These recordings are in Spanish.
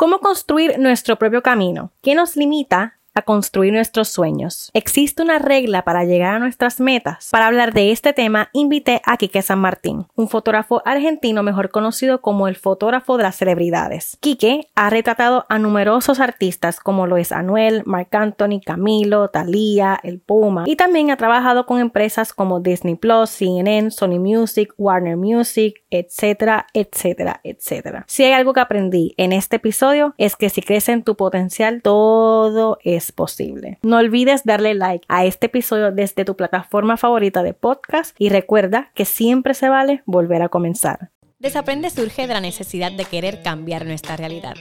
¿Cómo construir nuestro propio camino? ¿Qué nos limita a construir nuestros sueños. ¿Existe una regla para llegar a nuestras metas? Para hablar de este tema, invité a Quique San Martín, un fotógrafo argentino mejor conocido como el fotógrafo de las celebridades. Quique ha retratado a numerosos artistas como lo es Anuel, Marc Anthony, Camilo, Thalía, El Puma y también ha trabajado con empresas como Disney Plus, CNN, Sony Music, Warner Music, etcétera, etcétera, etcétera. Si hay algo que aprendí en este episodio es que si crees en tu potencial, todo es posible. No olvides darle like a este episodio desde tu plataforma favorita de podcast y recuerda que siempre se vale volver a comenzar. Desaprende surge de la necesidad de querer cambiar nuestra realidad.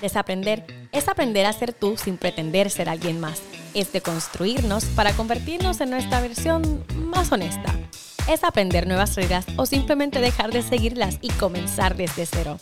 Desaprender es aprender a ser tú sin pretender ser alguien más. Es de construirnos para convertirnos en nuestra versión más honesta. Es aprender nuevas reglas o simplemente dejar de seguirlas y comenzar desde cero.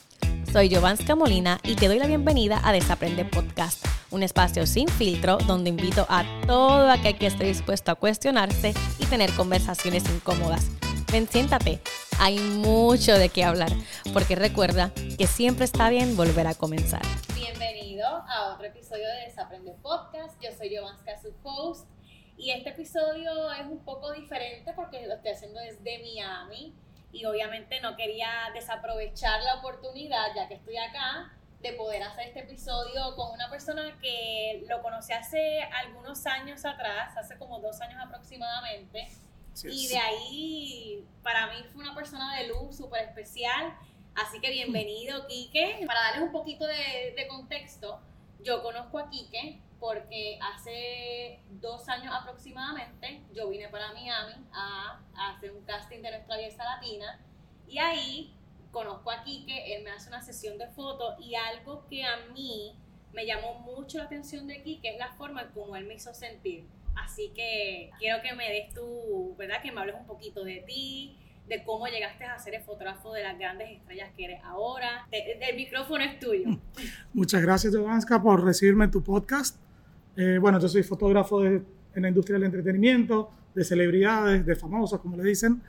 Soy Giovanska Molina y te doy la bienvenida a Desaprende Podcast, un espacio sin filtro donde invito a todo aquel que esté dispuesto a cuestionarse y tener conversaciones incómodas. Ven, siéntate, hay mucho de qué hablar, porque recuerda que siempre está bien volver a comenzar. Bienvenido a otro episodio de Desaprende Podcast. Yo soy Giovanska, su host, y este episodio es un poco diferente porque lo estoy haciendo desde Miami y obviamente no quería desaprovechar la oportunidad, ya que estoy acá, de poder hacer este episodio con una persona que lo conocí hace algunos años atrás, hace como dos años aproximadamente. y de ahí, para mí fue una persona de luz súper especial. Así que bienvenido, Quique. Para darles un poquito de, de contexto, yo conozco a Quique porque hace dos años aproximadamente yo vine para Miami a, hacer un casting de nuestra belleza latina y ahí conozco a Kike, él me hace una sesión de fotos y algo que a mí me llamó mucho la atención de Kike es la forma en cómo él me hizo sentir. Así que quiero que me des tu, ¿verdad? Que me hables un poquito de ti, de cómo llegaste a ser el fotógrafo de las grandes estrellas que eres ahora. el micrófono es tuyo. Muchas gracias, Giovanska, por recibirme en tu podcast. Eh, bueno, yo soy fotógrafo en la industria del entretenimiento, de celebridades, de famosos, como le dicen,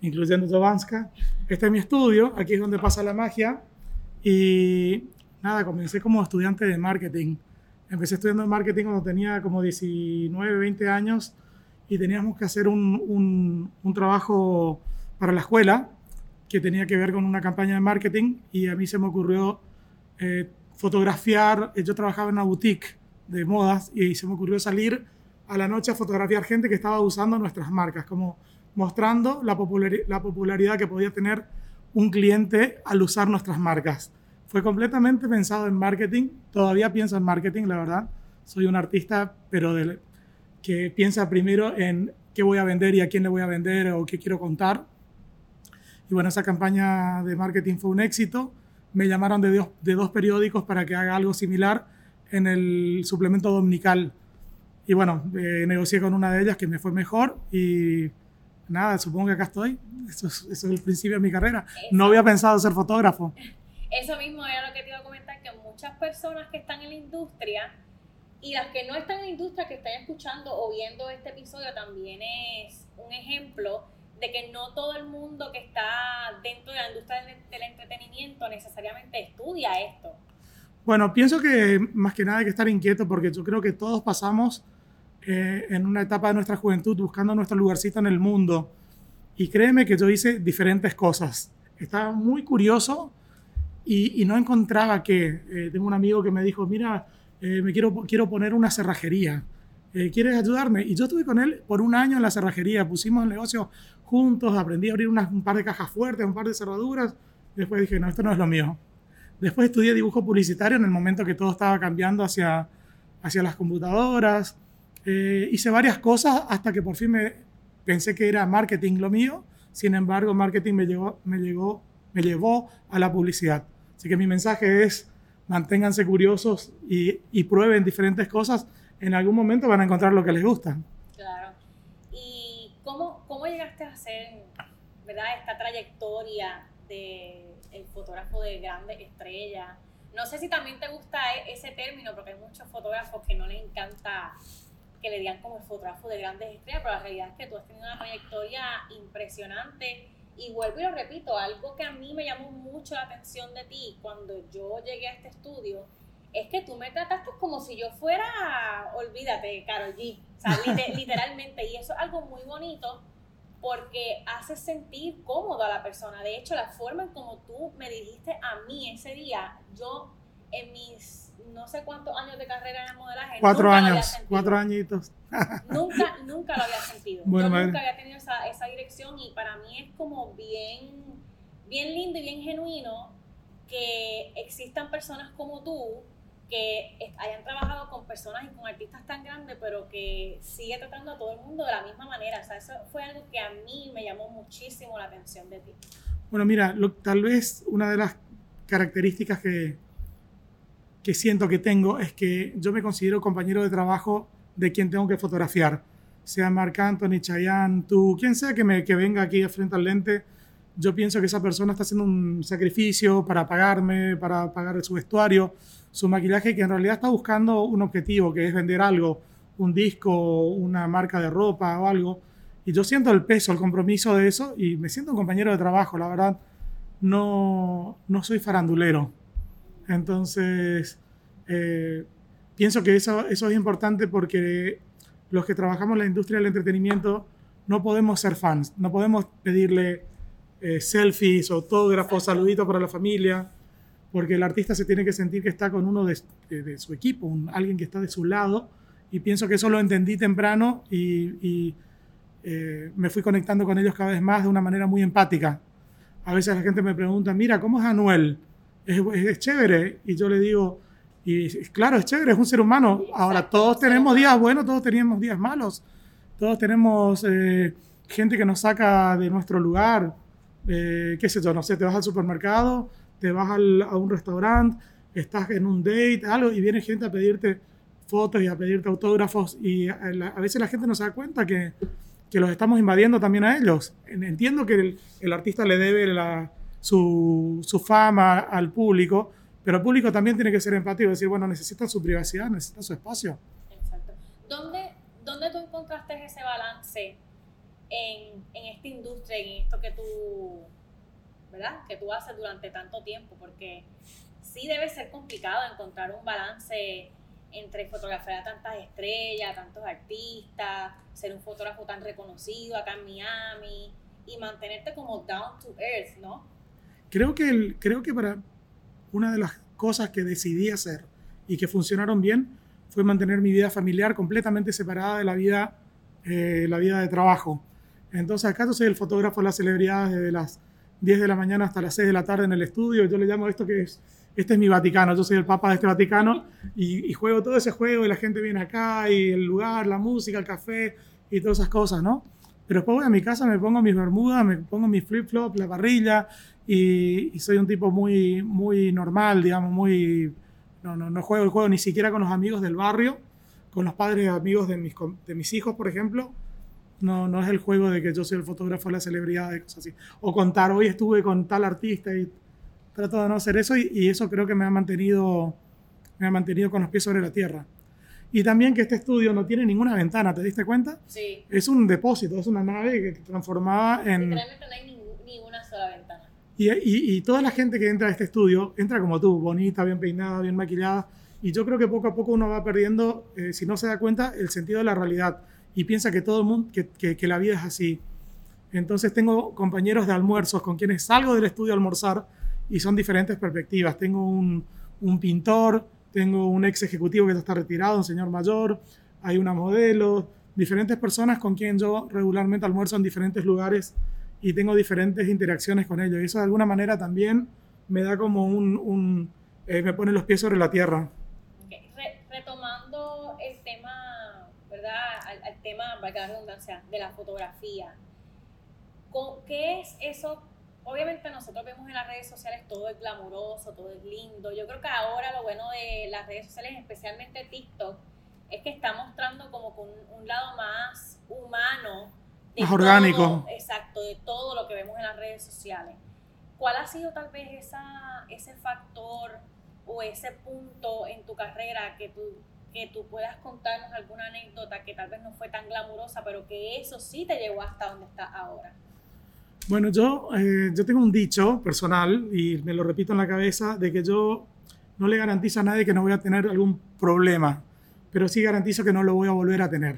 incluyendo Jovanska. Este es mi estudio, aquí es donde pasa la magia. Y nada, comencé como estudiante de marketing. Empecé estudiando marketing cuando tenía como 19, 20 años y teníamos que hacer un, trabajo para la escuela que tenía que ver con una campaña de marketing y a mí se me ocurrió eh, fotografiar, yo trabajaba en una boutique de modas y se me ocurrió salir a la noche a fotografiar gente que estaba usando nuestras marcas, como mostrando la, la popularidad que podía tener un cliente al usar nuestras marcas. Fue completamente pensado en marketing, todavía pienso en marketing, la verdad. Soy un artista, pero de, que piensa primero en qué voy a vender y a quién le voy a vender o qué quiero contar. Y bueno, esa campaña de marketing fue un éxito. Me llamaron de dos, de dos periódicos para que haga algo similar en el suplemento dominical. Y bueno, eh, negocié con una de ellas que me fue mejor y nada, supongo que acá estoy. Eso es, el principio de mi carrera. No había pensado ser fotógrafo. Eso mismo era lo que te iba a comentar, que muchas personas que están en la industria y las que no están en la industria, que están escuchando o viendo este episodio, también es un ejemplo de que no todo el mundo que está dentro de la industria del entretenimiento necesariamente estudia esto. Bueno, pienso que más que nada hay que estar inquieto porque yo creo que todos pasamos eh, en una etapa de nuestra juventud buscando nuestro lugarcito en el mundo. Y créeme que yo hice diferentes cosas. Estaba muy curioso y, no encontraba que. Eh, tengo un amigo que me dijo, mira, eh, me quiero, quiero poner una cerrajería. ¿Quieres ayudarme? Y yo estuve con él por un año en la cerrajería. Pusimos el negocio juntos, aprendí a abrir un par de cajas fuertes, un par de cerraduras. Después dije, no, esto no es lo mío. Después estudié dibujo publicitario en el momento que todo estaba cambiando hacia, hacia las computadoras. Eh, hice varias cosas hasta que por fin me pensé que era marketing lo mío. Sin embargo, marketing me, llegó, me, llegó, me llevó a la publicidad. Así que mi mensaje es, manténganse curiosos y, y prueben diferentes cosas. En algún momento van a encontrar lo que les gusta. Claro. ¿Y cómo, cómo llegaste a hacer ¿verdad? esta trayectoria de el fotógrafo de grandes estrellas. No sé si también te gusta e-, ese término, porque hay muchos fotógrafos que no les encanta que le digan como el fotógrafo de grandes estrellas, pero la realidad es que tú has tenido una trayectoria impresionante Y vuelvo y lo repito, algo que a mí me llamó mucho la atención de ti cuando yo llegué a este estudio es que tú me trataste como si yo fuera, olvídate, Carol G. O sea, literalmente. Y eso es algo muy bonito porque hace sentir cómodo a la persona. De hecho, la forma en como tú me dijiste a mí ese día, yo en mis no sé cuántos años de carrera en modelaje. Cuatro años, cuatro añitos. nunca, nunca lo había sentido. yo nunca había tenido esa, esa dirección y para mí es como bien, bien lindo y bien genuino que existan personas como tú que hayan trabajado con personas y con artistas tan grandes, pero que sigue tratando a todo el mundo de la misma manera. O sea, eso fue algo que a mí me llamó muchísimo la atención de ti. Bueno, mira, tal vez una de las características que, que siento que tengo es que yo me considero compañero de trabajo de quien tengo que fotografiar. Sea Marc Anthony, Chayanne, tú, quien sea que, me, que venga aquí frente al lente, yo pienso que esa persona está haciendo un sacrificio para pagarme, para pagar su vestuario su maquillaje que en realidad está buscando un objetivo, que es vender algo, un disco, una marca de ropa o algo. Y yo siento el peso, el compromiso de eso y me siento un compañero de trabajo, la verdad. No, no soy farandulero. Entonces, eh, pienso que eso, eso es importante porque los que trabajamos en la industria del entretenimiento no podemos ser fans, no podemos pedirle eh, selfies, autógrafos, saluditos para la familia porque el artista se tiene que sentir que está con uno de, su equipo, un, alguien que está de su lado, y pienso que eso lo entendí temprano y, eh, me fui conectando con ellos cada vez más de una manera muy empática. A veces la gente me pregunta, mira, ¿cómo es Anuel? Es, chévere, y yo le digo, y claro, es chévere, es un ser humano. Ahora, todos tenemos días buenos, todos tenemos días malos, todos tenemos eh, gente que nos saca de nuestro lugar, eh, qué sé yo, no sé, te vas al supermercado te vas a un restaurante, estás en un date, algo, y viene gente a pedirte fotos y a pedirte autógrafos, y a, veces la gente no se da cuenta que, que, los estamos invadiendo también a ellos. Entiendo que el, el artista le debe la, su, su, fama al público, pero el público también tiene que ser empático decir, bueno, necesita su privacidad, necesita su espacio. Exacto. ¿Dónde, dónde tú encontraste ese balance en, en esta industria, en esto que tú ¿verdad? Que tú haces durante tanto tiempo, porque sí debe ser complicado encontrar un balance entre fotografiar a tantas estrellas, tantos artistas, ser un fotógrafo tan reconocido acá en Miami y mantenerte como down to earth, ¿no? Creo que, el, creo que para una de las cosas que decidí hacer y que funcionaron bien fue mantener mi vida familiar completamente separada de la vida, eh, la vida de trabajo. Entonces acá yo soy el fotógrafo de las celebridades, de las 10 de la mañana hasta las 6 de la tarde en el estudio. Yo le llamo esto que es, este es mi Vaticano, yo soy el papa de este Vaticano y, juego todo ese juego y la gente viene acá y el lugar, la música, el café y todas esas cosas, ¿no? Pero después voy a mi casa, me pongo mis bermudas, me pongo mis flip-flops, la parrilla y, soy un tipo muy, muy normal, digamos, muy... No, no, no juego el juego ni siquiera con los amigos del barrio, con los padres y amigos de mis, de mis hijos, por ejemplo no, no es el juego de que yo soy el fotógrafo de la celebridad, de cosas así. O contar, hoy estuve con tal artista y trato de no hacer eso y, eso creo que me ha, mantenido, me ha mantenido con los pies sobre la tierra. Y también que este estudio no tiene ninguna ventana, ¿te diste cuenta? Sí. Es un depósito, es una nave que transformaba en... Literalmente no hay ninguna sola ventana. Y, y, y, toda la gente que entra a este estudio entra como tú, bonita, bien peinada, bien maquillada. Y yo creo que poco a poco uno va perdiendo, eh, si no se da cuenta, el sentido de la realidad y piensa que todo el mundo, que, la vida es así. Entonces tengo compañeros de almuerzos con quienes salgo del estudio a almorzar y son diferentes perspectivas. Tengo un, pintor, tengo un ex ejecutivo que está retirado, un señor mayor, hay una modelo, diferentes personas con quien yo regularmente almuerzo en diferentes lugares y tengo diferentes interacciones con ellos. Y eso de alguna manera también me da como un, un eh, me pone los pies sobre la tierra. retomando el tema al, tema, valga la redundancia, de la fotografía. ¿Qué es eso? Obviamente nosotros vemos en las redes sociales todo es glamuroso, todo es lindo. Yo creo que ahora lo bueno de las redes sociales, especialmente TikTok, es que está mostrando como un, lado más humano. más orgánico. Exacto, de todo lo que vemos en las redes sociales. ¿Cuál ha sido tal vez esa, ese factor o ese punto en tu carrera que tú que tú puedas contarnos alguna anécdota que tal vez no fue tan glamurosa, pero que eso sí te llevó hasta donde estás ahora. Bueno, yo, eh, yo tengo un dicho personal y me lo repito en la cabeza de que yo no le garantizo a nadie que no voy a tener algún problema, pero sí garantizo que no lo voy a volver a tener.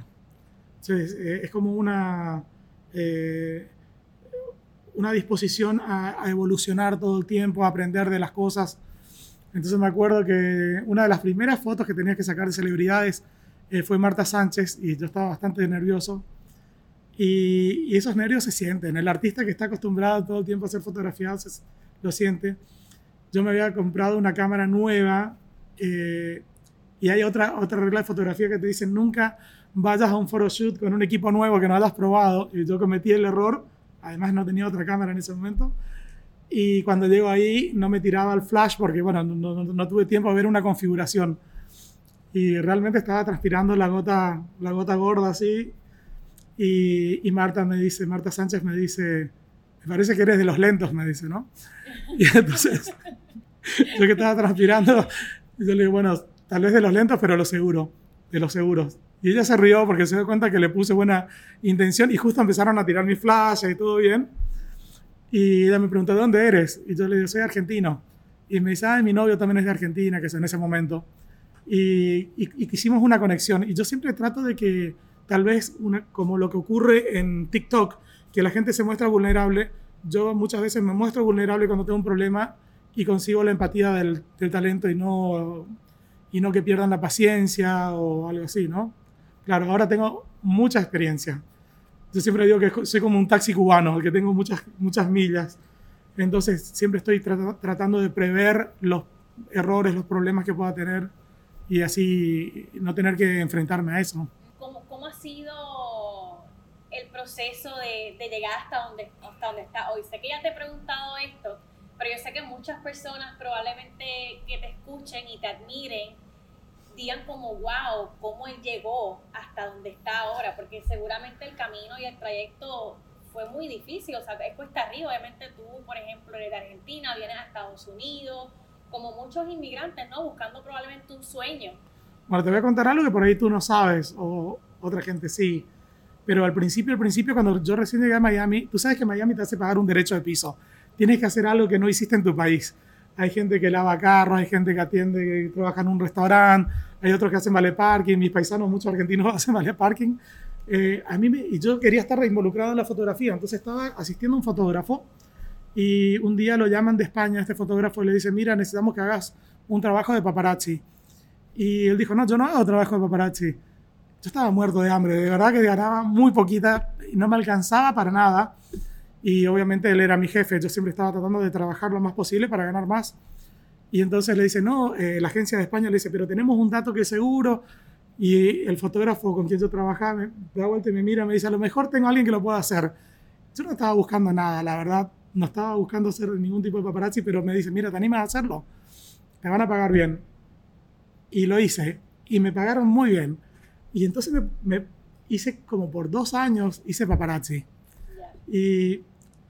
Entonces, eh, es como una, eh, una disposición a, a, evolucionar todo el tiempo, a aprender de las cosas. Entonces me acuerdo que una de las primeras fotos que tenía que sacar de celebridades eh, fue Marta Sánchez y yo estaba bastante nervioso. Y, esos nervios se sienten. El artista que está acostumbrado todo el tiempo a hacer fotografías lo siente. Yo me había comprado una cámara nueva eh, y hay otra, otra regla de fotografía que te dicen nunca vayas a un photoshoot con un equipo nuevo que no hayas probado. Y yo cometí el error, además no tenía otra cámara en ese momento. Y cuando llego ahí no me tiraba el flash porque, bueno, no, no, no tuve tiempo a ver una configuración. Y realmente estaba transpirando la gota, la gota gorda así. Y, y Marta me dice, Marta Sánchez me dice, me parece que eres de los lentos, me dice, ¿no? Y entonces, yo que estaba transpirando, yo le digo, bueno, tal vez de los lentos, pero lo seguro, de los seguros. Y ella se rió porque se dio cuenta que le puse buena intención y justo empezaron a tirar mi flash y todo bien. Y ella me preguntó, ¿de dónde eres? Y yo le digo, soy argentino. Y me dice, ah, mi novio también es de Argentina, que es en ese momento. Y, y, y hicimos una conexión. Y yo siempre trato de que tal vez, una, como lo que ocurre en TikTok, que la gente se muestra vulnerable, yo muchas veces me muestro vulnerable cuando tengo un problema y consigo la empatía del, del talento y no, y no que pierdan la paciencia o algo así, ¿no? Claro, ahora tengo mucha experiencia. Yo siempre digo que soy como un taxi cubano, que tengo muchas, muchas millas. Entonces, siempre estoy trat tratando de prever los errores, los problemas que pueda tener y así no tener que enfrentarme a eso. ¿Cómo, cómo ha sido el proceso de, de, llegar hasta donde, hasta donde está hoy? Sé que ya te he preguntado esto, pero yo sé que muchas personas probablemente que te escuchen y te admiren digan como, wow, cómo él llegó hasta donde está ahora, porque seguramente el camino y el trayecto fue muy difícil, o sea, es cuesta arriba, obviamente tú, por ejemplo, eres de Argentina, vienes a Estados Unidos, como muchos inmigrantes, ¿no? Buscando probablemente un sueño. Bueno, te voy a contar algo que por ahí tú no sabes, o otra gente sí. Pero al principio, al principio, cuando yo recién llegué a Miami, tú sabes que Miami te hace pagar un derecho de piso. Tienes que hacer algo que no hiciste en tu país. Hay gente que lava carros, hay gente que atiende, que trabaja en un restaurante, hay otros que hacen vale parking, mis paisanos, muchos argentinos hacen vale parking. Eh, a mí me, y yo quería estar involucrado en la fotografía, entonces estaba asistiendo a un fotógrafo y un día lo llaman de España, este fotógrafo, y le dice, mira, necesitamos que hagas un trabajo de paparazzi. Y él dijo, no, yo no hago trabajo de paparazzi. Yo estaba muerto de hambre, de verdad que ganaba muy poquita y no me alcanzaba para nada. Y obviamente él era mi jefe, yo siempre estaba tratando de trabajar lo más posible para ganar más. Y entonces le dice, no, eh, la agencia de España le dice, pero tenemos un dato que es seguro. Y el fotógrafo con quien yo trabajaba me da vuelta y me mira, me dice, a lo mejor tengo a alguien que lo pueda hacer. Yo no estaba buscando nada, la verdad no estaba buscando hacer ningún tipo de paparazzi, pero me dice, mira, ¿te animas a hacerlo? Te van a pagar bien. Y lo hice, y me pagaron muy bien. Y entonces me, me hice como por dos años, hice paparazzi. Y,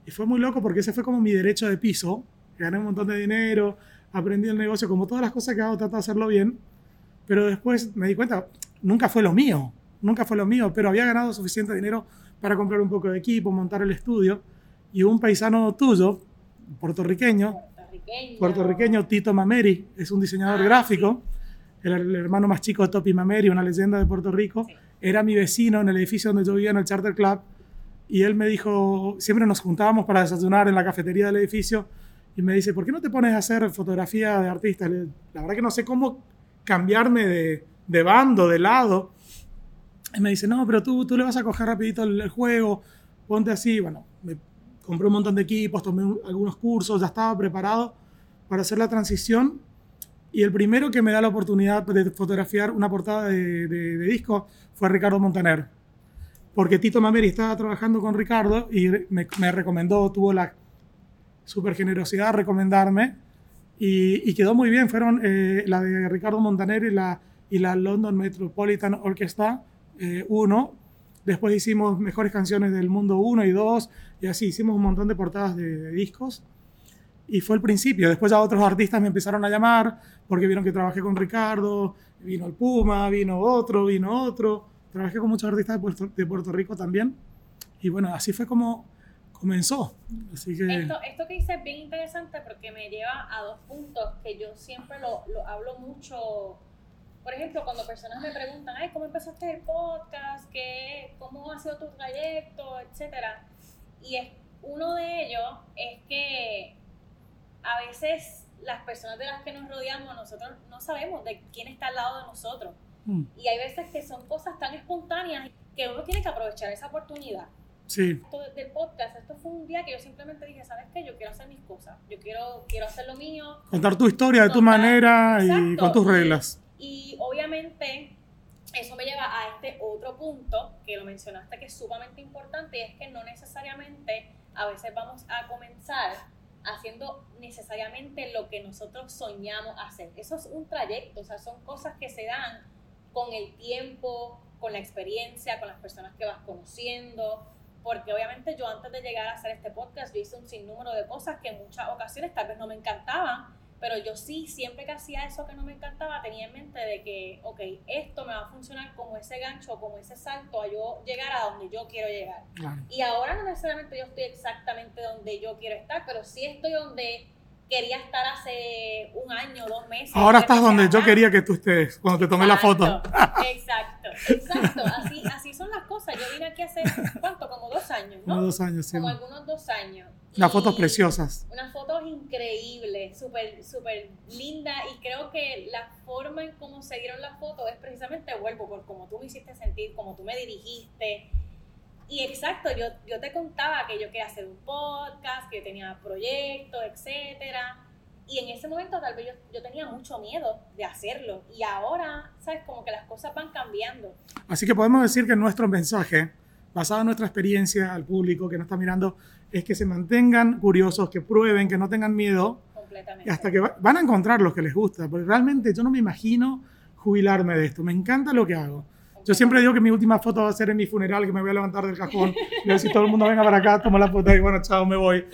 y, fue muy loco porque ese fue como mi derecho de piso. Gané un montón de dinero, aprendí el negocio, como todas las cosas que hago, trato de hacerlo bien. Pero después me di cuenta, nunca fue lo mío, nunca fue lo mío, pero había ganado suficiente dinero para comprar un poco de equipo, montar el estudio y un paisano tuyo, puertorriqueño, puertorriqueño, puertorriqueño Tito Mameri, es un diseñador ah, gráfico, sí. el, el, hermano más chico de Topi Mameri, una leyenda de Puerto Rico, sí. era mi vecino en el edificio donde yo vivía en el Charter Club, y él me dijo, siempre nos juntábamos para desayunar en la cafetería del edificio, y me dice, ¿por qué no te pones a hacer fotografía de artistas? La verdad que no sé cómo cambiarme de, de bando, de lado. Y me dice, no, pero tú, tú le vas a coger rapidito el, el juego, ponte así, bueno, me compré un montón de equipos, tomé algunos cursos, ya estaba preparado para hacer la transición. Y el primero que me da la oportunidad de fotografiar una portada de disco fue Ricardo Montaner. Porque Tito Mameri estaba trabajando con Ricardo y me, me recomendó, tuvo la super generosidad de recomendarme y, y quedó muy bien. Fueron eh, la de Ricardo Montaner y la, y la London Metropolitan Orchestra 1. Eh, Después hicimos Mejores Canciones del Mundo 1 y 2, y así hicimos un montón de portadas de, de, discos. Y fue el principio. Después ya otros artistas me empezaron a llamar porque vieron que trabajé con Ricardo, vino el Puma, vino otro, vino otro. Trabajé con muchos artistas de Puerto, de Puerto Rico también. Y bueno, así fue como, comenzó. Así que... Esto, esto que dice es bien interesante porque me lleva a dos puntos que yo siempre lo, lo hablo mucho. Por ejemplo, cuando personas me preguntan, Ay, ¿cómo empezaste el podcast? ¿Qué, ¿Cómo ha sido tu trayecto? Etcétera. Y es, uno de ellos es que a veces las personas de las que nos rodeamos, nosotros no sabemos de quién está al lado de nosotros. Mm, Y hay veces que son cosas tan espontáneas que uno tiene que aprovechar esa oportunidad. sí, Esto del podcast, esto fue un día que yo simplemente dije, ¿sabes qué? Yo quiero hacer mis cosas, yo quiero, quiero hacer lo mío. contar tu historia de tu manera y con tus reglas. Y obviamente eso me lleva a este otro punto que lo mencionaste que es sumamente importante y es que no necesariamente a veces vamos a comenzar haciendo necesariamente lo que nosotros soñamos hacer. Eso es un trayecto, o sea, son cosas que se dan con el tiempo, con la experiencia, con las personas que vas conociendo, porque obviamente yo antes de llegar a hacer este podcast yo hice un sinnúmero de cosas que en muchas ocasiones tal vez no me encantaban, pero yo sí, siempre que hacía eso que no me encantaba, tenía en mente de que, ok, esto me va a funcionar como ese gancho, como ese salto a yo llegar a donde yo quiero llegar. Claro. Y ahora no necesariamente yo estoy exactamente donde yo quiero estar, pero sí estoy donde quería estar hace un año, dos meses. Ahora estás donde yo quería que tú estés cuando te tomé la foto. Exacto, exacto. Así, así son las cosas. Yo vine aquí hace, ¿cuánto? Como dos años, ¿no? dos años, sí. Como algunos dos años. Unas fotos preciosas. Unas fotos increíbles, súper, súper lindas. Y creo que la forma en cómo se dieron las fotos es precisamente, vuelvo, por cómo tú me hiciste sentir, cómo tú me dirigiste. Y exacto, yo, yo te contaba que yo quería hacer un podcast, que tenía proyectos, etcétera. Y en ese momento tal vez yo, yo tenía mucho miedo de hacerlo. Y ahora, ¿sabes? Como que las cosas van cambiando. Así que podemos decir que nuestro mensaje, basado en nuestra experiencia al público que nos está mirando, es que se mantengan curiosos, que prueben, que no tengan miedo, completamente. hasta que va- van a encontrar lo que les gusta. Porque realmente yo no me imagino jubilarme de esto. Me encanta lo que hago. Yo siempre digo que mi última foto va a ser en mi funeral, que me voy a levantar del cajón. Y decir, todo el mundo venga para acá, tomo la foto y bueno, chao, me voy.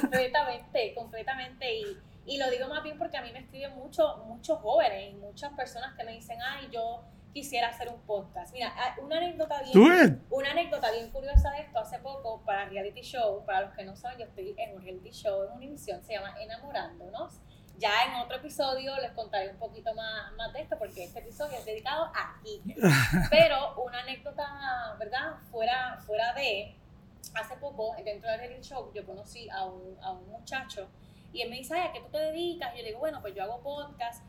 completamente, completamente. Y, y lo digo más bien porque a mí me escriben mucho, muchos jóvenes y muchas personas que me dicen, ay, yo quisiera hacer un podcast. Mira, ah, una anécdota bien, una anécdota bien curiosa de esto, hace poco para reality show, para los que no saben, yo estoy en un reality show en una emisión, se llama Enamorándonos. Ya en otro episodio les contaré un poquito más, más de esto porque este episodio es dedicado a Quique. Pero una anécdota, ¿verdad? Fuera, fuera de, hace poco, dentro del reality show, yo conocí a un, a un muchacho y él me dice, ay, ¿a qué tú te dedicas? Y yo le digo, bueno, pues yo hago podcast.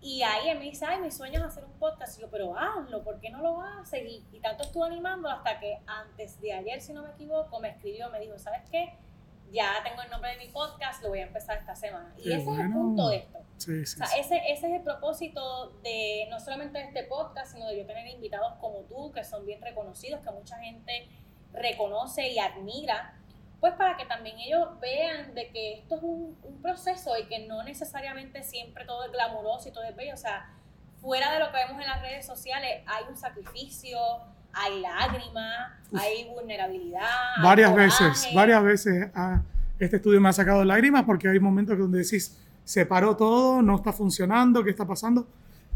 Y ahí él me dice, ay, mi sueño es hacer un podcast. Y yo, pero hazlo, ¿por qué no lo haces? Y, y tanto estuve animando hasta que antes de ayer, si no me equivoco, me escribió, me dijo, ¿sabes qué? Ya tengo el nombre de mi podcast, lo voy a empezar esta semana. Y Qué ese es el punto de esto. Sí, sí, O sea, sí. ese, ese es el propósito de no solamente de este podcast, sino de yo tener invitados como tú, que son bien reconocidos, que mucha gente reconoce y admira, pues para que también ellos vean de que esto es un, un proceso y que no necesariamente siempre todo es glamuroso y todo es bello. O sea, fuera de lo que vemos en las redes sociales, hay un sacrificio, hay lágrimas, hay vulnerabilidad. hay varias coraje. veces, varias veces ah, este estudio me ha sacado lágrimas porque hay momentos donde decís, se paró todo, no está funcionando, ¿qué está pasando?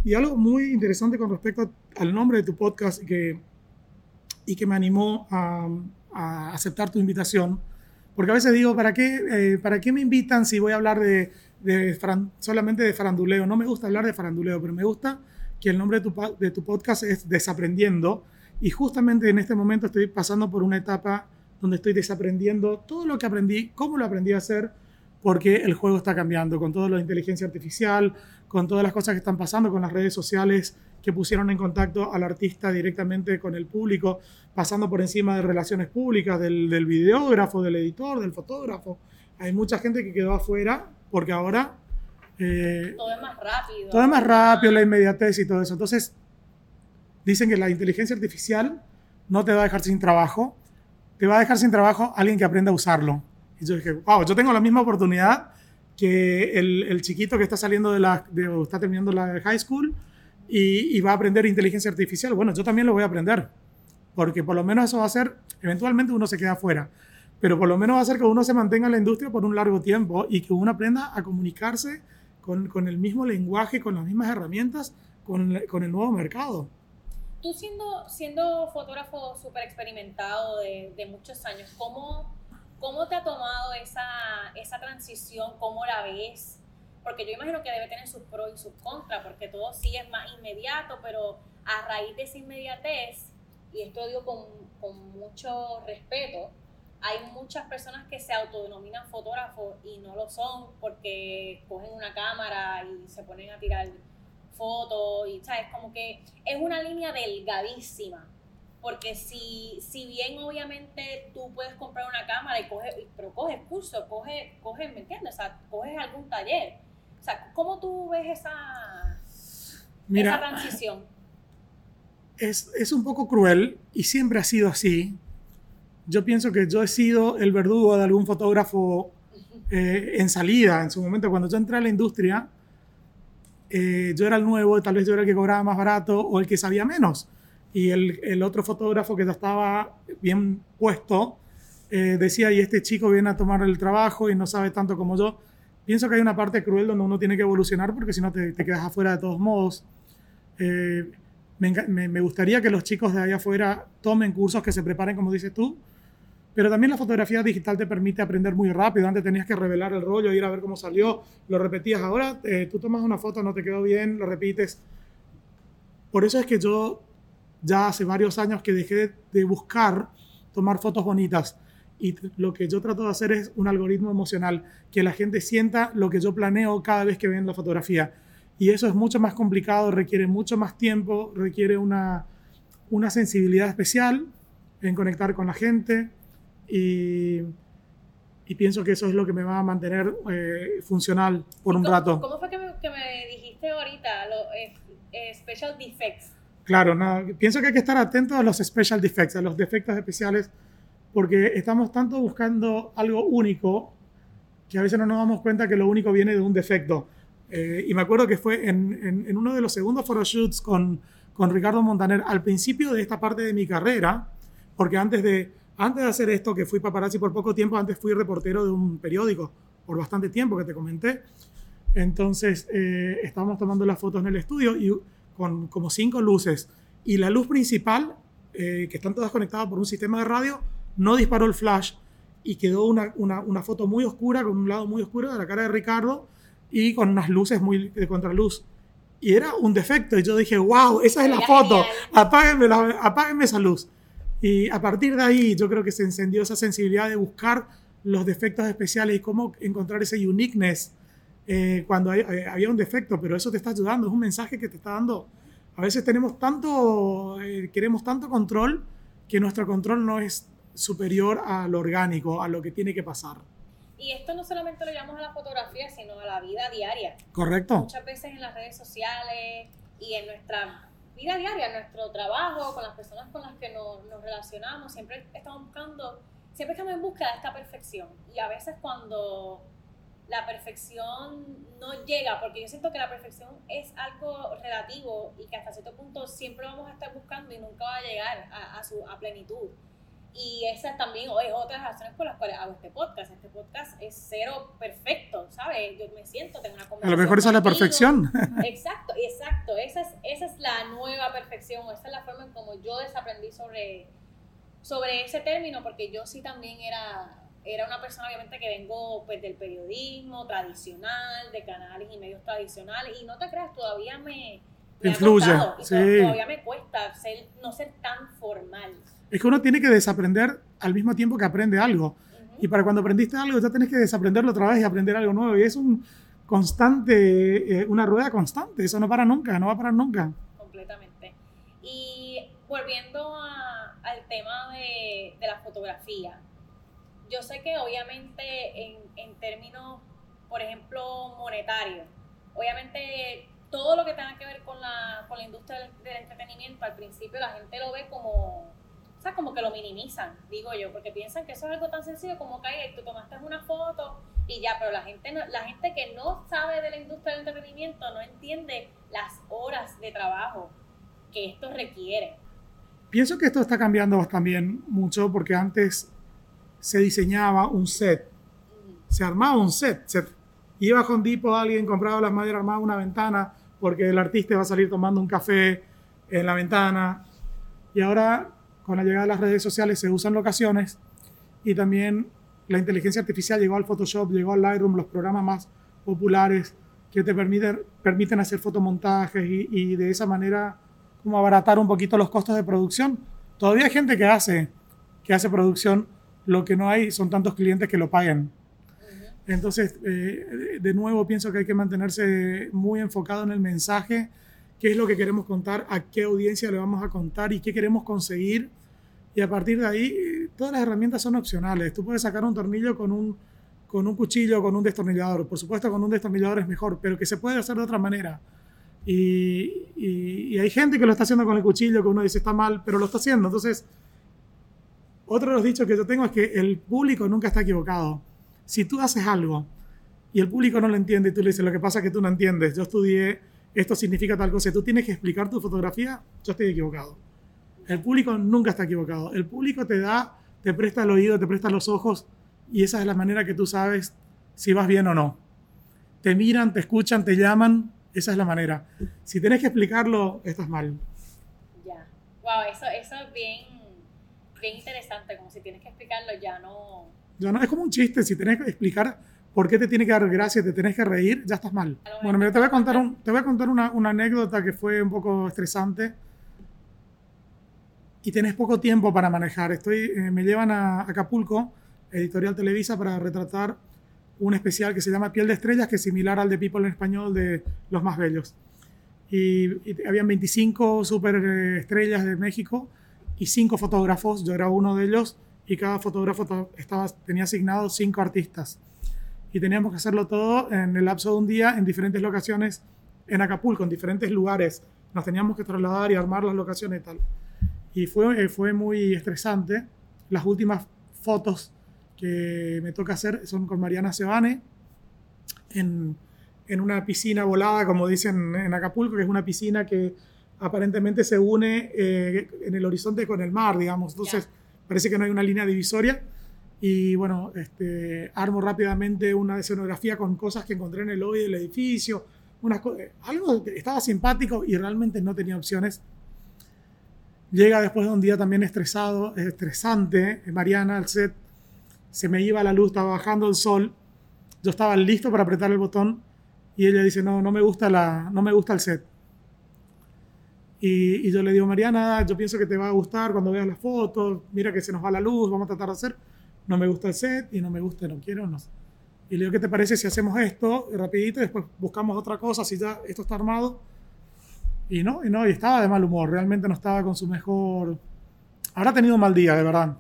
Y algo muy interesante con respecto al nombre de tu podcast que, y que me animó a, a aceptar tu invitación, porque a veces digo, ¿para qué, eh, ¿para qué me invitan si voy a hablar de, de faran- solamente de faranduleo? No me gusta hablar de faranduleo, pero me gusta que el nombre de tu, de tu podcast es Desaprendiendo. Y justamente en este momento estoy pasando por una etapa donde estoy desaprendiendo todo lo que aprendí, cómo lo aprendí a hacer, porque el juego está cambiando con todo lo de inteligencia artificial, con todas las cosas que están pasando, con las redes sociales que pusieron en contacto al artista directamente con el público, pasando por encima de relaciones públicas, del, del videógrafo, del editor, del fotógrafo. Hay mucha gente que quedó afuera porque ahora eh, Todo es más rápido. todo es más rápido, la inmediatez y todo eso. Entonces, dicen que la inteligencia artificial no te va a dejar sin trabajo, te va a dejar sin trabajo alguien que aprenda a usarlo. Y yo dije, wow, yo tengo la misma oportunidad que el, el chiquito que está saliendo de la, de, está terminando la high school y, y va a aprender inteligencia artificial. Bueno, yo también lo voy a aprender, porque por lo menos eso va a hacer, eventualmente uno se queda afuera, pero por lo menos va a hacer que uno se mantenga en la industria por un largo tiempo y que uno aprenda a comunicarse con, con el mismo lenguaje, con las mismas herramientas, con, con el nuevo mercado. Tú siendo, siendo fotógrafo súper experimentado de, de, muchos años, ¿cómo, ¿cómo te ha tomado esa, esa transición? ¿Cómo la ves? Porque yo imagino que debe tener sus pros y sus contras, porque todo sí es más inmediato, pero a raíz de esa inmediatez, y esto digo con, con mucho respeto, hay muchas personas que se autodenominan fotógrafos y no lo son porque cogen una cámara y se ponen a tirar fotos y, ¿sabes? Como que es una línea delgadísima. Porque si, si bien obviamente tú puedes comprar una cámara y coges, pero coges curso, coges, coges, ¿me entiendes? O sea, coges algún taller. O sea, ¿cómo tú ves esa, esa transición? Es, es un poco cruel y siempre ha sido así yo pienso que yo he sido el verdugo de algún fotógrafo eh, en salida. En su momento, cuando yo entré a la industria, eh, yo era el nuevo, tal vez yo era el que cobraba más barato o el que sabía menos. Y el, otro fotógrafo que ya estaba bien puesto eh, decía, y este chico viene a tomar el trabajo y no sabe tanto como yo. Pienso que hay una parte cruel donde uno tiene que evolucionar porque si no te, te, quedas afuera de todos modos. Me, me, me gustaría que los chicos de allá afuera tomen cursos que se preparen, como dices tú, pero también la fotografía digital te permite aprender muy rápido. Antes tenías que revelar el rollo, ir a ver cómo salió, lo repetías. Ahora eh, tú tomas una foto, no te quedó bien, lo repites. Por eso es que yo ya hace varios años que dejé de buscar tomar fotos bonitas. Y lo que yo trato de hacer es un algoritmo emocional, que la gente sienta lo que yo planeo cada vez que ven la fotografía. Y eso es mucho más complicado, requiere mucho más tiempo, requiere una, una sensibilidad especial en conectar con la gente y, y, pienso que eso es lo que me va a mantener eh, funcional por un cómo, rato. ¿Cómo fue que me, que me dijiste ahorita los eh, eh, special defects? Claro, no, pienso que hay que estar atento a los special defects, a los defectos especiales, porque estamos tanto buscando algo único que a veces no nos damos cuenta que lo único viene de un defecto. Eh, y me acuerdo que fue en, en, en uno de los segundos photoshoots con, con Ricardo Montaner, al principio de esta parte de mi carrera, porque antes de, antes de hacer esto, que fui paparazzi por poco tiempo, antes fui reportero de un periódico por bastante tiempo que te comenté. Entonces eh, estábamos tomando las fotos en el estudio y con como cinco luces. Y la luz principal, eh, que están todas conectadas por un sistema de radio, no disparó el flash y quedó una, una, una, foto muy oscura, con un lado muy oscuro de la cara de Ricardo y con unas luces muy de contraluz. Y era un defecto. Y yo dije, wow, esa es la foto. Apáguenme, la, apáguenme esa luz. Y a partir de ahí yo creo que se encendió esa sensibilidad de buscar los defectos especiales y cómo encontrar ese uniqueness eh, cuando hay, eh, había un defecto, pero eso te está ayudando, es un mensaje que te está dando. A veces tenemos tanto, eh, queremos tanto control que nuestro control no es superior a lo orgánico, a lo que tiene que pasar. Y esto no solamente lo llamamos a la fotografía, sino a la vida diaria. Correcto. Muchas veces en las redes sociales y en nuestra vida diaria, en nuestro trabajo, con las personas con las que nos, nos, relacionamos, siempre estamos buscando, siempre estamos en búsqueda de esta perfección. Y a veces cuando la perfección no llega, porque yo siento que la perfección es algo relativo y que hasta cierto punto siempre vamos a estar buscando y nunca va a llegar a, a su a plenitud. Y esa también es otra de las razones por las cuales hago este podcast. Este podcast es cero perfecto, ¿sabes? Yo me siento, tengo una conversación. A lo mejor esa es la perfección. Exacto, exacto. Esa es, esa es la nueva perfección, esa es la forma en como yo desaprendí sobre, sobre ese término, porque yo sí también era, era una persona, obviamente, que vengo pues, del periodismo tradicional, de canales y medios tradicionales, y no te creas, todavía me. me Influye. Ha costado, sí. Todavía me cuesta ser, no ser tan formal es que uno tiene que desaprender al mismo tiempo que aprende algo. Y para cuando aprendiste algo, ya tenés que desaprenderlo otra vez y aprender algo nuevo. Y es un constante, eh, una rueda constante. Eso no para nunca, no va a parar nunca. Completamente. Y volviendo a, al tema de, de, la fotografía, yo sé que obviamente en, en términos, por ejemplo, monetarios, obviamente todo lo que tenga que ver con la, con la industria del entretenimiento, al principio la gente lo ve como o sea, como que lo minimizan, digo yo, porque piensan que eso es algo tan sencillo como que ay, tú tomaste una foto y ya, pero la gente, no, la gente que no sabe de la industria del entretenimiento no entiende las horas de trabajo que esto requiere. Pienso que esto está cambiando también mucho porque antes se diseñaba un set, mm. se armaba un set, se iba Home Depot, alguien compraba las maderas, armaba una ventana porque el artista iba a salir tomando un café en la ventana Y ahora, con la llegada de las redes sociales, se usan locaciones y también la inteligencia artificial llegó al Photoshop, llegó al Lightroom, los programas más populares que te permiten, permiten hacer fotomontajes y, y de esa manera como abaratar un poquito los costos de producción. Todavía hay gente que hace, que hace producción, lo que no hay son tantos clientes que lo paguen. Entonces, eh, de nuevo, pienso que hay que mantenerse muy enfocado en el mensaje, qué es lo que queremos contar, a qué audiencia le vamos a contar y qué queremos conseguir. Y a partir de ahí, todas las herramientas son opcionales. Tú puedes sacar un tornillo con un, con un cuchillo, con un destornillador. Por supuesto, con un destornillador es mejor, pero que se puede hacer de otra manera. Y, y, y hay gente que lo está haciendo con el cuchillo, que uno dice está mal, pero lo está haciendo. Entonces, otro de los dichos que yo tengo es que el público nunca está equivocado. Si tú haces algo y el público no lo entiende y tú le dices, lo que pasa es que tú no entiendes, yo estudié, esto significa tal cosa, tú tienes que explicar tu fotografía, yo estoy equivocado. El público nunca está equivocado. El público te da, te presta el oído, te presta los ojos y esa es la manera que tú sabes si vas bien o no. Te miran, te escuchan, te llaman, esa es la manera. Si tienes que explicarlo, estás mal. Ya. Wow, eso, eso es bien, bien interesante, como si tienes que explicarlo ya no... Ya no, es como un chiste, si tienes que explicar por qué te tiene que dar gracia, te tienes que reír, ya estás mal. Bueno, mira, te voy a contar, un, te voy a contar una, una anécdota que fue un poco estresante y tenés poco tiempo para manejar. Estoy, eh, me llevan a Acapulco, Editorial Televisa, para retratar un especial que se llama Piel de Estrellas, que es similar al de People en español de Los Más Bellos. Y, y habían 25 super eh, de México y 5 fotógrafos, yo era uno de ellos, y cada fotógrafo tenía asignado 5 artistas. Y teníamos que hacerlo todo en el lapso de un día en diferentes locaciones en Acapulco, en diferentes lugares. Nos teníamos que trasladar y armar las locaciones y tal. Y fue, fue muy estresante. Las últimas fotos que me toca hacer son con Mariana Sebane en, en una piscina volada, como dicen en Acapulco, que es una piscina que aparentemente se une eh, en el horizonte con el mar, digamos. Entonces, yeah. parece que no hay una línea divisoria. Y bueno, este, armo rápidamente una escenografía con cosas que encontré en el lobby del edificio. Unas algo que estaba simpático y realmente no tenía opciones. Llega después de un día también estresado, estresante, Mariana al set, se me iba la luz, estaba bajando el sol, yo estaba listo para apretar el botón y ella dice, no, no me gusta, la, no me gusta el set. Y, y, yo le digo, Mariana, yo pienso que te va a gustar cuando veas las fotos, mira que se nos va la luz, vamos a tratar de hacer, no me gusta el set y no me gusta, no quiero, no sé. Y le digo, ¿qué te parece si hacemos esto rapidito y después buscamos otra cosa, si ya esto está armado? Y no, y no, y estaba de mal humor, realmente no estaba con su mejor... Habrá tenido un mal día, de verdad.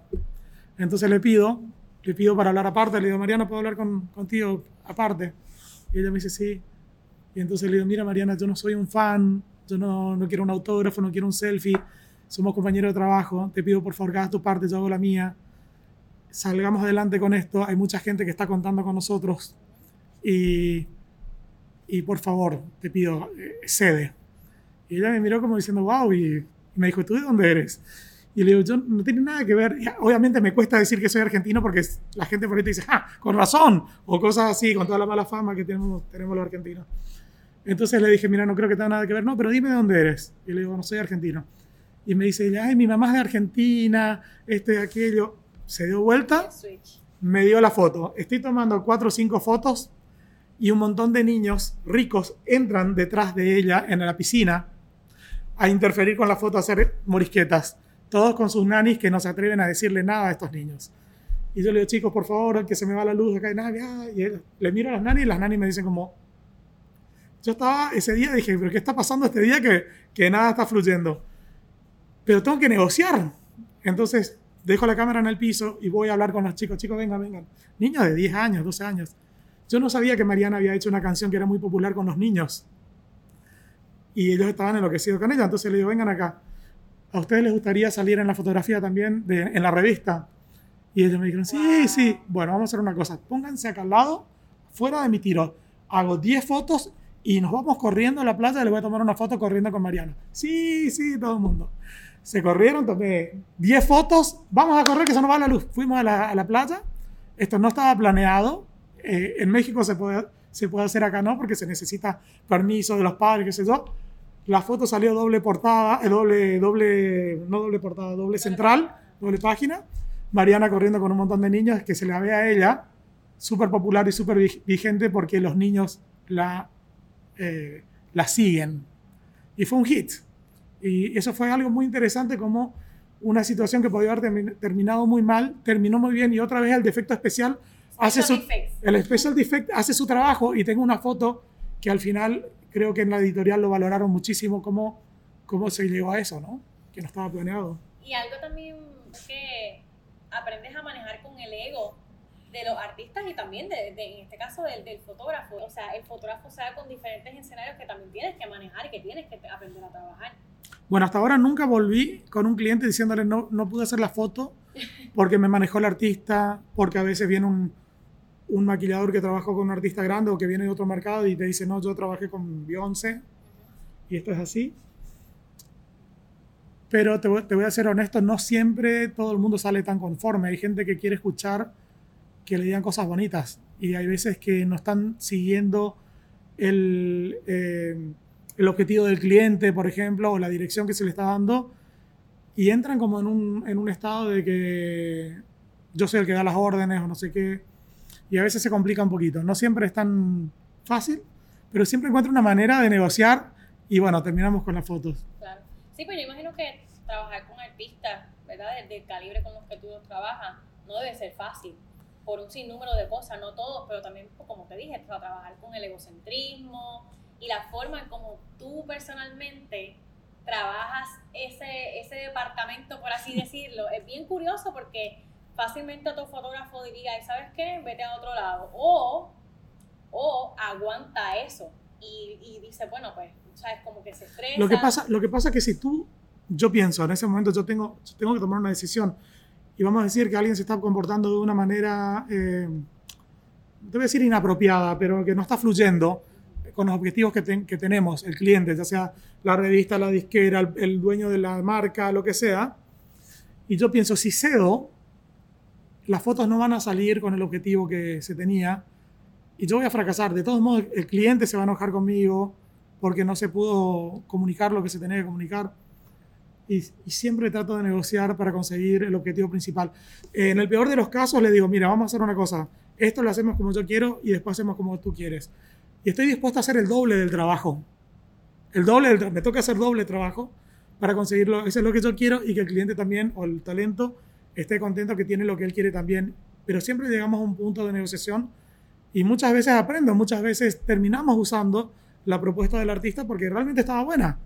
Entonces le pido, le pido para hablar aparte, le digo, Mariana, ¿puedo hablar con, contigo aparte? Y ella me dice, sí. Y entonces le digo, mira, Mariana, yo no soy un fan, yo no, no quiero un autógrafo, no quiero un selfie, somos compañeros de trabajo, te pido por favor que hagas tu parte, yo hago la mía. Salgamos adelante con esto, hay mucha gente que está contando con nosotros y, y por favor, te pido, eh, cede. Y ella me miró como diciendo, wow, y, me dijo, ¿tú de dónde eres? Y le digo, yo no tiene nada que ver. Y obviamente me cuesta decir que soy argentino porque la gente por ahí te dice, ah, con razón, o cosas así, con toda la mala fama que tenemos, tenemos los argentinos. Entonces le dije, mira, no creo que tenga nada que ver, no, pero dime de dónde eres. Y le digo, no soy argentino. Y me dice, ay, mi mamá es de Argentina, este, aquello. Se dio vuelta, me dio la foto. Estoy tomando cuatro o cinco fotos y un montón de niños ricos entran detrás de ella en la piscina a interferir con la foto, a hacer morisquetas. Todos con sus nanis que no se atreven a decirle nada a estos niños. Y yo le digo, chicos, por favor, que se me va la luz, acá hay nadie. Y él, le miro a las nanis y las nanis me dicen como... Yo estaba ese día, dije, pero ¿qué está pasando este día que, que nada está fluyendo? Pero tengo que negociar. Entonces, dejo la cámara en el piso y voy a hablar con los chicos. Chicos, vengan, vengan. Niños de 10 años, 12 años. Yo no sabía que Mariana había hecho una canción que era muy popular con los niños y ellos estaban enloquecidos con ella. Entonces le digo, vengan acá, ¿a ustedes les gustaría salir en la fotografía también, de, en la revista? Y ellos me dijeron, sí, sí, bueno, vamos a hacer una cosa, pónganse acá al lado, fuera de mi tiro, hago 10 fotos y nos vamos corriendo a la playa y les voy a tomar una foto corriendo con Mariana. Sí, sí, todo el mundo. Se corrieron, tomé 10 fotos, vamos a correr que se nos va la luz. Fuimos a la, a la playa, esto no estaba planeado, eh, en México se puede, se puede hacer acá no, porque se necesita permiso de los padres, qué sé yo La foto salió doble portada, eh, doble, doble, no doble portada, doble central, doble página. Mariana corriendo con un montón de niños, que se la ve a ella, súper popular y súper vigente porque los niños la, eh, la siguen. Y fue un hit. Y eso fue algo muy interesante como una situación que podía haber terminado muy mal, terminó muy bien y otra vez el defecto especial hace su, el special defect hace su trabajo y tengo una foto que al final creo que en la editorial lo valoraron muchísimo cómo, cómo se llegó a eso, ¿no? Que no estaba planeado. Y algo también que aprendes a manejar con el ego de los artistas y también de, en este caso del, del, fotógrafo. O sea, el fotógrafo da con diferentes escenarios que también tienes que manejar y que tienes que aprender a trabajar. Bueno, hasta ahora nunca volví con un cliente diciéndole no, no pude hacer la foto porque me manejó el artista, porque a veces viene un, un maquillador que trabaja con un artista grande o que viene de otro mercado y te dice, no, yo trabajé con Beyoncé y esto es así. Pero te voy, te voy, a ser honesto, no siempre todo el mundo sale tan conforme. Hay gente que quiere escuchar que le digan cosas bonitas y hay veces que no están siguiendo el, eh, el objetivo del cliente, por ejemplo, o la dirección que se le está dando y entran como en un, en un estado de que yo soy el que da las órdenes o no sé qué y a veces se complica un poquito. No siempre es tan fácil, pero siempre encuentro una manera de negociar y bueno, terminamos con las fotos. Claro. Sí, pero yo imagino que trabajar con artistas, ¿verdad? Del, calibre con los que tú trabajas, no debe ser fácil por un sinnúmero de cosas, no todos, pero también, pues, como te dije, trabajar con el egocentrismo y la forma en como tú personalmente trabajas ese, ese departamento, por así decirlo, es bien curioso porque fácilmente tu fotógrafo diría, ¿sabes qué? Vete a otro lado. O, o aguanta eso y, y dice, bueno, pues, ¿sabes? Como que se estresa. Lo que pasa, lo que pasa es que si tú, yo pienso, en ese momento yo tengo, tengo que tomar una decisión y vamos a decir que alguien se está comportando de una manera, eh, debe decir inapropiada, pero que no está fluyendo con los objetivos que, que tenemos, el cliente, ya sea la revista, la disquera, el, el, dueño de la marca, lo que sea. Y yo pienso, si cedo, las fotos no van a salir con el objetivo que se tenía y yo voy a fracasar. De todos modos, el cliente se va a enojar conmigo porque no se pudo comunicar lo que se tenía que comunicar. Y, siempre trato de negociar para conseguir el objetivo principal. en el peor de los casos le digo, mira, vamos a hacer una cosa, esto lo hacemos como yo quiero y después hacemos como tú quieres. Y estoy dispuesto a hacer el doble del trabajo. El doble, del, me toca hacer doble trabajo para conseguirlo. Eso es lo que yo quiero y que el cliente también, o el talento, esté contento que tiene lo que él quiere también. Pero siempre llegamos a un punto de negociación y muchas veces aprendo, muchas veces terminamos usando la propuesta del artista porque realmente estaba buena.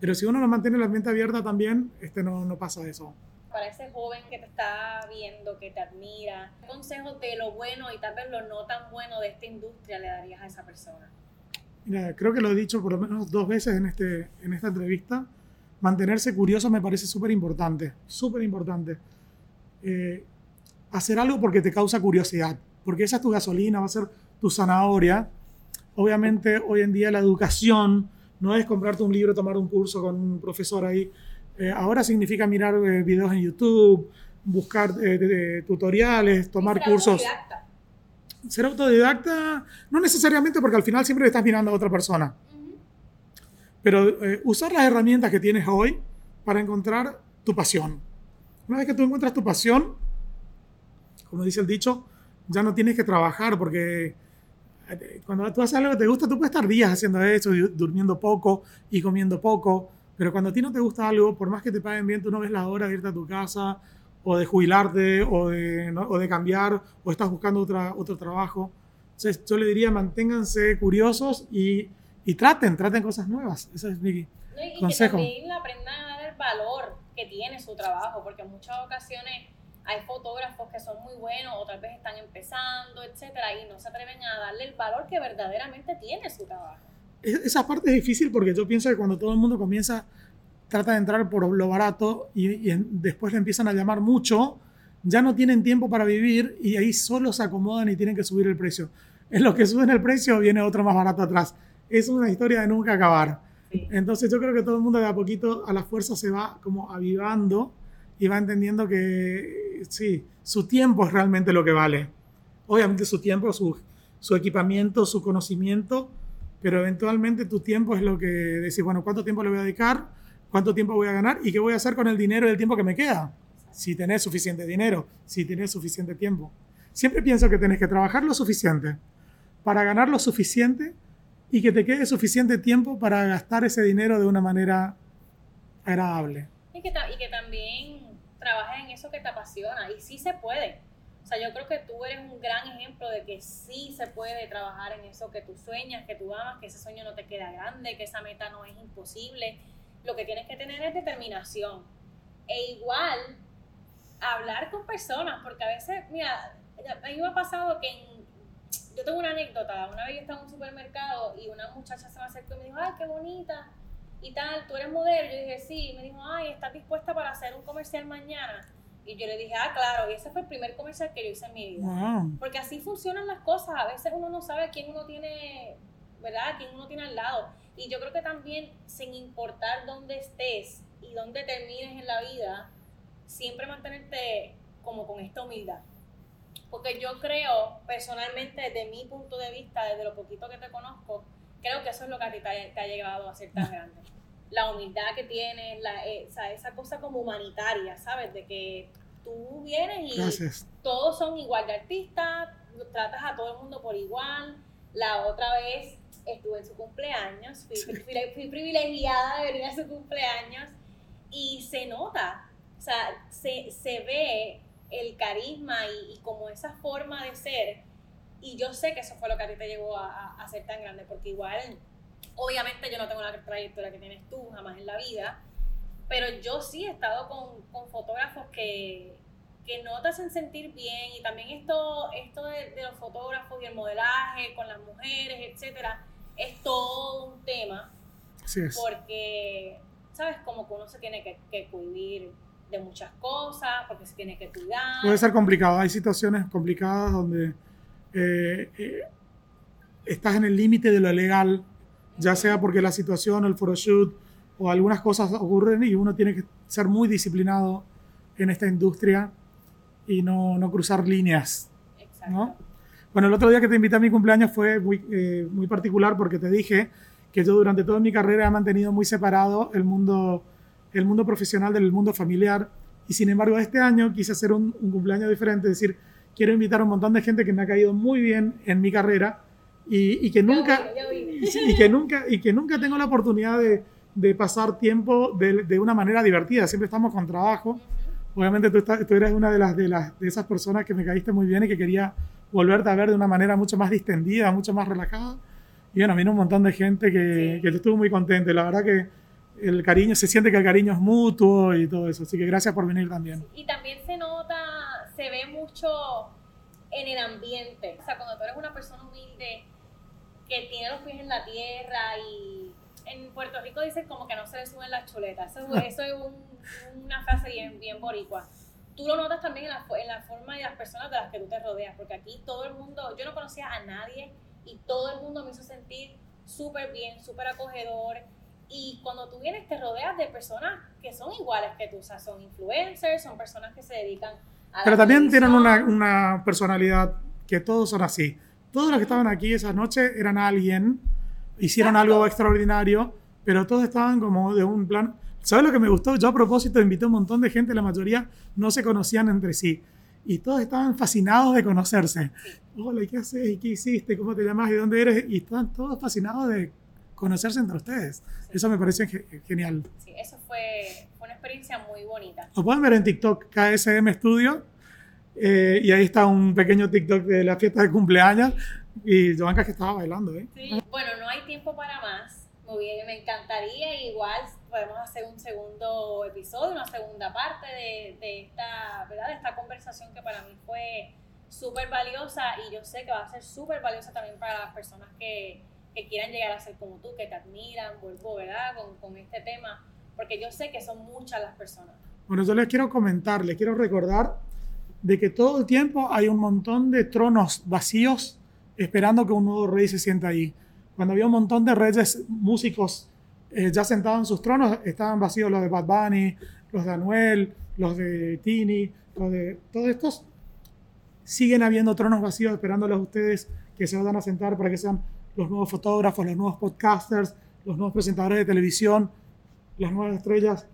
Pero si uno no mantiene la mente abierta también, este no, no pasa eso. Para ese joven que te está viendo, que te admira, ¿qué consejos de lo bueno y tal vez lo no tan bueno de esta industria le darías a esa persona? Mira, creo que lo he dicho por lo menos dos veces en, este, en esta entrevista. Mantenerse curioso me parece súper importante, súper importante. Eh, hacer algo porque te causa curiosidad, porque esa es tu gasolina, va a ser tu zanahoria. Obviamente hoy en día la educación no es comprarte un libro, tomar un curso con un profesor ahí. Eh, ahora significa mirar eh, videos en YouTube, buscar tutoriales, tomar ser cursos. Autodidacta. Ser autodidacta, no necesariamente porque al final siempre estás mirando a otra persona. Pero usar las herramientas que tienes hoy para encontrar tu pasión. Una vez que tú encuentras tu pasión, como dice el dicho, ya no tienes que trabajar porque eh, cuando tú haces algo que te gusta, tú puedes estar días haciendo eso, durmiendo poco y comiendo poco, pero cuando a ti no te gusta algo, por más que te paguen bien, tú no ves la hora de irte a tu casa o de jubilarte o de, o de cambiar o estás buscando otra, otro trabajo. Entonces yo le diría, manténganse curiosos y, y traten, traten cosas nuevas. Ese es mi consejo. Y que también aprendan a dar el valor que tiene su trabajo, porque en muchas ocasiones hay fotógrafos que son muy buenos o tal vez están empezando, etcétera, y no se atreven a darle el valor que verdaderamente tiene su trabajo. Esa parte es difícil porque yo pienso que cuando todo el mundo comienza, trata de entrar por lo barato y, después le empiezan a llamar mucho, ya no tienen tiempo para vivir y ahí solo se acomodan y tienen que subir el precio. En lo que suben el precio viene otro más barato atrás. Es una historia de nunca acabar. Entonces yo creo que todo el mundo de a poquito a la fuerza se va como avivando y va entendiendo que sí, su tiempo es realmente lo que vale. Obviamente su tiempo, su, su equipamiento, su conocimiento, pero eventualmente tu tiempo es lo que decís, bueno, ¿cuánto tiempo le voy a dedicar? ¿Cuánto tiempo voy a ganar? ¿Y qué voy a hacer con el dinero y el tiempo que me queda? Si tenés suficiente dinero, si tenés suficiente tiempo. Siempre pienso que tenés que trabajar lo suficiente para ganar lo suficiente y que te quede suficiente tiempo para gastar ese dinero de una manera agradable. Y que, y que también trabajes en eso que te apasiona. Y sí se puede. O sea, yo creo que tú eres un gran ejemplo de que sí se puede trabajar en eso que tú sueñas, que tú amas, que ese sueño no te queda grande, que esa meta no es imposible. Lo que tienes que tener es determinación. E igual, hablar con personas, porque a veces, mira, a mí me ha pasado que en, yo tengo una anécdota, una vez yo estaba en un supermercado y una muchacha se me acercó y me dijo, ay, qué bonita, y tal, tú eres modelo, yo dije, sí, me dijo, ay, ¿estás dispuesta para hacer un comercial mañana? Y yo le dije, ah, claro, y ese fue el primer comercial que yo hice en mi vida. Porque así funcionan las cosas, a veces uno no sabe quién uno tiene, ¿verdad? Quién uno tiene al lado. Y yo creo que también, sin importar dónde estés y dónde termines en la vida, siempre mantenerte como con esta humildad. Porque yo creo, personalmente, desde mi punto de vista, desde lo poquito que te conozco, creo que eso es lo que a ti te ha, llegado a ser tan grande. La humildad que tienes, la, eh, esa cosa como humanitaria, ¿sabes? De que tú vienes y todos son igual de artistas, tratas a todo el mundo por igual. La otra vez estuve en su cumpleaños, fui, privilegiada de venir a su cumpleaños y se nota, o sea, se, se ve el carisma y, como esa forma de ser. Y yo sé que eso fue lo que a ti te llevó a, a, ser tan grande, porque igual, obviamente yo no tengo la trayectoria que tienes tú jamás en la vida, pero yo sí he estado con, con fotógrafos que, que no te hacen sentir bien y también esto, esto de, de, los fotógrafos y el modelaje con las mujeres, etcétera, es todo un tema. Porque, ¿sabes? Como que uno se tiene que, que cuidar de muchas cosas, porque se tiene que cuidar. Puede ser complicado, hay situaciones complicadas donde eh, eh, estás en el límite de lo legal, ya sea porque la situación, el photoshoot o algunas cosas ocurren y uno tiene que ser muy disciplinado en esta industria y no, no cruzar líneas. ¿no? Bueno, el otro día que te invité a mi cumpleaños fue muy, eh, muy particular porque te dije que yo durante toda mi carrera he mantenido muy separado el mundo, el mundo profesional del mundo familiar y sin embargo este año quise hacer un, cumpleaños diferente, es decir, quiero invitar a un montón de gente que me ha caído muy bien en mi carrera y, y que, nunca, y, que nunca y que nunca tengo la oportunidad de, de pasar tiempo de, de, una manera divertida, siempre estamos con trabajo. Obviamente tú, estás, tú eres una de, las, de, las, de esas personas que me caíste muy bien y que quería volverte a ver de una manera mucho más distendida, mucho más relajada. Y bueno, vino un montón de gente que, que estuvo muy contento. La verdad que el cariño, se siente que el cariño es mutuo y todo eso. Así que gracias por venir también. Y también se nota, se ve mucho en el ambiente. O sea, cuando tú eres una persona humilde que tiene los pies en la tierra y en Puerto Rico dicen como que no se le suben las chuletas. Eso, eso es una frase bien, bien boricua tú lo notas también en la, en la forma de las personas de las que tú te rodeas, porque aquí todo el mundo, yo no conocía a nadie y todo el mundo me hizo sentir súper bien, súper acogedor. Y cuando tú vienes te rodeas de personas que son iguales que tú, o sea, son influencers, son personas que se dedican a... Pero también tienen una, una, personalidad que todos son así. Todos los que estaban aquí esa noche eran alguien, hicieron algo extraordinario, pero todos estaban como de un plan ¿Sabes lo que me gustó? Yo a propósito invité a un montón de gente, la mayoría no se conocían entre sí. Y todos estaban fascinados de conocerse. Hola, ¿qué haces? ¿Y qué hiciste? ¿Cómo te llamas? ¿Y dónde eres? Y estaban todos fascinados de conocerse entre ustedes. Eso me pareció genial. Sí, eso fue, fue, una experiencia muy bonita. Lo pueden ver en TikTok, KSM Studio. Eh, y ahí está un pequeño TikTok de la fiesta de cumpleaños. Y Joanca que estaba bailando. ¿eh? Sí. Bueno, no hay tiempo para más. Muy bien, me encantaría igual podemos hacer un segundo episodio, una segunda parte de, de esta, ¿verdad? de esta conversación que para mí fue súper valiosa y yo sé que va a ser súper valiosa también para las personas que, que, quieran llegar a ser como tú, que te admiran, vuelvo, ¿verdad? Con, con este tema, porque yo sé que son muchas las personas. Bueno, yo les quiero comentar, les quiero recordar de que todo el tiempo hay un montón de tronos vacíos esperando que un nuevo rey se sienta ahí. Cuando había un montón de reyes músicos eh, ya sentados en sus tronos, estaban vacíos los de Bad Bunny, los de Anuel, los de Tini, los de todos estos. Siguen habiendo tronos vacíos esperándolos a ustedes que se vayan a sentar para que sean los nuevos fotógrafos, los nuevos podcasters, los nuevos presentadores de televisión, las nuevas estrellas,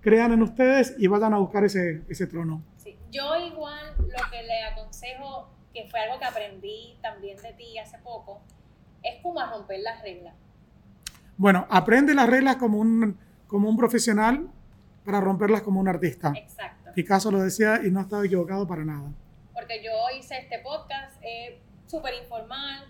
crean en ustedes y vayan a buscar ese, ese trono. Sí. Yo igual lo que le aconsejo, que fue algo que aprendí también de ti hace poco, es como a romper las reglas. Bueno, aprende las reglas como un, como un profesional para romperlas como un artista. Exacto. Picasso lo decía y no estaba equivocado para nada. Porque yo hice este podcast, es súper informal,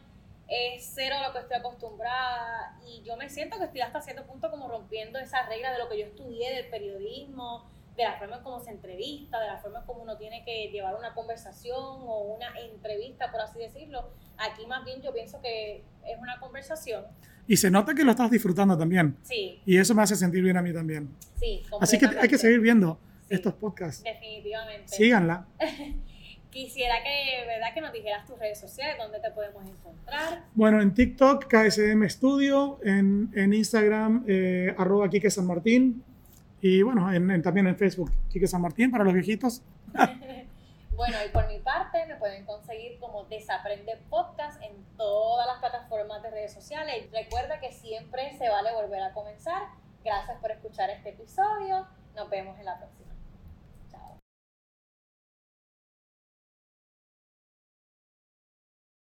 es cero a lo que estoy acostumbrada y yo me siento que estoy hasta cierto punto como rompiendo esas reglas de lo que yo estudié del periodismo, de la forma en cómo se entrevista, de la forma en cómo uno tiene que llevar una conversación o una entrevista, por así decirlo. Aquí más bien yo pienso que es una conversación. Y se nota que lo estás disfrutando también. Sí, Y eso me hace sentir bien a mí también. sí. Así que hay que seguir viendo Sí. estos podcasts. Definitivamente. Síganla. Quisiera que, ¿verdad? que nos dijeras tus redes sociales, dónde te podemos encontrar. Bueno, en TikTok, KSM Studio, en, en Instagram, eh, arroba Quique San Martín, y bueno, en- en- también en Facebook, Quique San Martín para los viejitos. Bueno, y por mi parte me pueden conseguir como Desaprende Podcast en todas las plataformas de redes sociales. Recuerda que siempre se vale volver a comenzar. Gracias por escuchar este episodio. Nos vemos en la próxima.